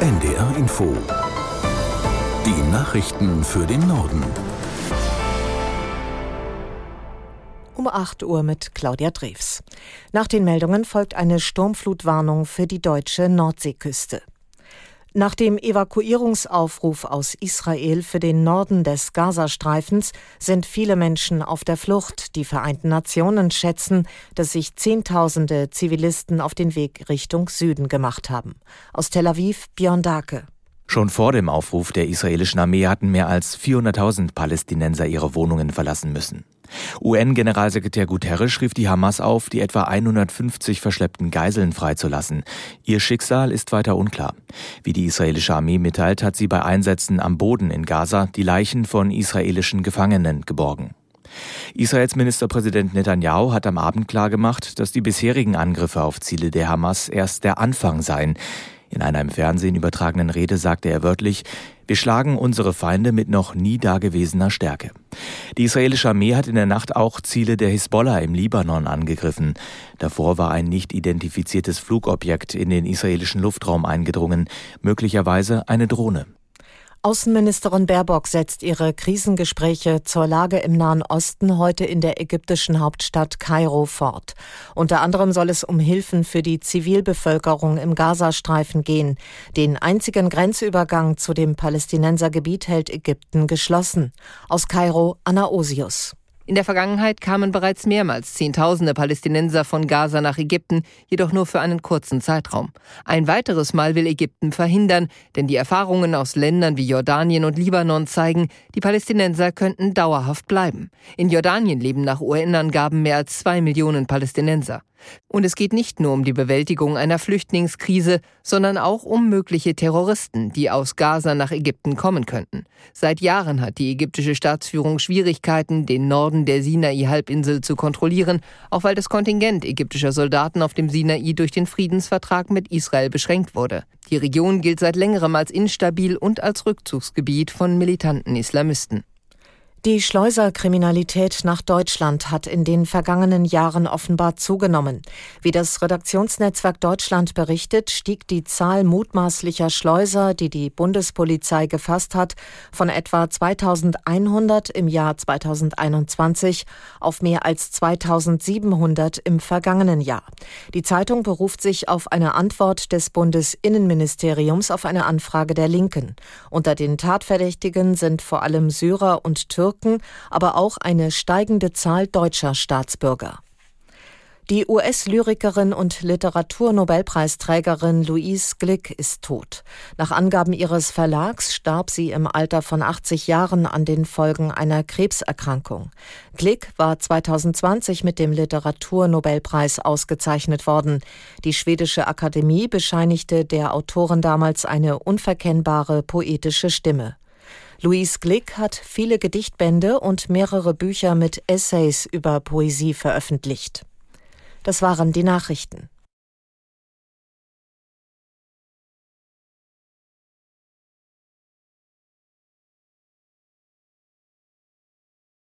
NDR Info. Die Nachrichten für den Norden. Um 8 Uhr mit Claudia Drews. Nach den Meldungen folgt eine Sturmflutwarnung für die deutsche Nordseeküste. Nach dem Evakuierungsaufruf aus Israel für den Norden des Gazastreifens sind viele Menschen auf der Flucht. Die Vereinten Nationen schätzen, dass sich Zehntausende Zivilisten auf den Weg Richtung Süden gemacht haben. Aus Tel Aviv Björn Dake. Schon vor dem Aufruf der israelischen Armee hatten mehr als 400.000 Palästinenser ihre Wohnungen verlassen müssen. UN-Generalsekretär Guterres rief die Hamas auf, die etwa 150 verschleppten Geiseln freizulassen. Ihr Schicksal ist weiter unklar. Wie die israelische Armee mitteilt, hat sie bei Einsätzen am Boden in Gaza die Leichen von israelischen Gefangenen geborgen. Israels Ministerpräsident Netanyahu hat am Abend klargemacht, dass die bisherigen Angriffe auf Ziele der Hamas erst der Anfang seien. In einer im Fernsehen übertragenen Rede sagte er wörtlich, wir schlagen unsere Feinde mit noch nie dagewesener Stärke. Die israelische Armee hat in der Nacht auch Ziele der Hisbollah im Libanon angegriffen. Davor war ein nicht identifiziertes Flugobjekt in den israelischen Luftraum eingedrungen, möglicherweise eine Drohne. Außenministerin Baerbock setzt ihre Krisengespräche zur Lage im Nahen Osten heute in der ägyptischen Hauptstadt Kairo fort. Unter anderem soll es um Hilfen für die Zivilbevölkerung im Gazastreifen gehen. Den einzigen Grenzübergang zu dem Palästinensergebiet hält Ägypten geschlossen. Aus Kairo Anna Osius. In der Vergangenheit kamen bereits mehrmals Zehntausende Palästinenser von Gaza nach Ägypten, jedoch nur für einen kurzen Zeitraum. Ein weiteres Mal will Ägypten verhindern, denn die Erfahrungen aus Ländern wie Jordanien und Libanon zeigen, die Palästinenser könnten dauerhaft bleiben. In Jordanien leben nach UN-Angaben mehr als zwei Millionen Palästinenser. Und es geht nicht nur um die Bewältigung einer Flüchtlingskrise, sondern auch um mögliche Terroristen, die aus Gaza nach Ägypten kommen könnten. Seit Jahren hat die ägyptische Staatsführung Schwierigkeiten, den Norden der Sinai-Halbinsel zu kontrollieren, auch weil das Kontingent ägyptischer Soldaten auf dem Sinai durch den Friedensvertrag mit Israel beschränkt wurde. Die Region gilt seit längerem als instabil und als Rückzugsgebiet von militanten Islamisten. Die Schleuserkriminalität nach Deutschland hat in den vergangenen Jahren offenbar zugenommen. Wie das Redaktionsnetzwerk Deutschland berichtet, stieg die Zahl mutmaßlicher Schleuser, die die Bundespolizei gefasst hat, von etwa 2100 im Jahr 2021 auf mehr als 2700 im vergangenen Jahr. Die Zeitung beruft sich auf eine Antwort des Bundesinnenministeriums auf eine Anfrage der Linken. Unter den Tatverdächtigen sind vor allem Syrer und Türken Türken, aber auch eine steigende Zahl deutscher Staatsbürger. Die US-Lyrikerin und Literaturnobelpreisträgerin Louise Glick ist tot. Nach Angaben ihres Verlags starb sie im Alter von 80 Jahren an den Folgen einer Krebserkrankung. Glick war 2020 mit dem Literaturnobelpreis ausgezeichnet worden. Die schwedische Akademie bescheinigte der Autorin damals eine unverkennbare poetische Stimme. Louise Glick hat viele Gedichtbände und mehrere Bücher mit Essays über Poesie veröffentlicht. Das waren die Nachrichten.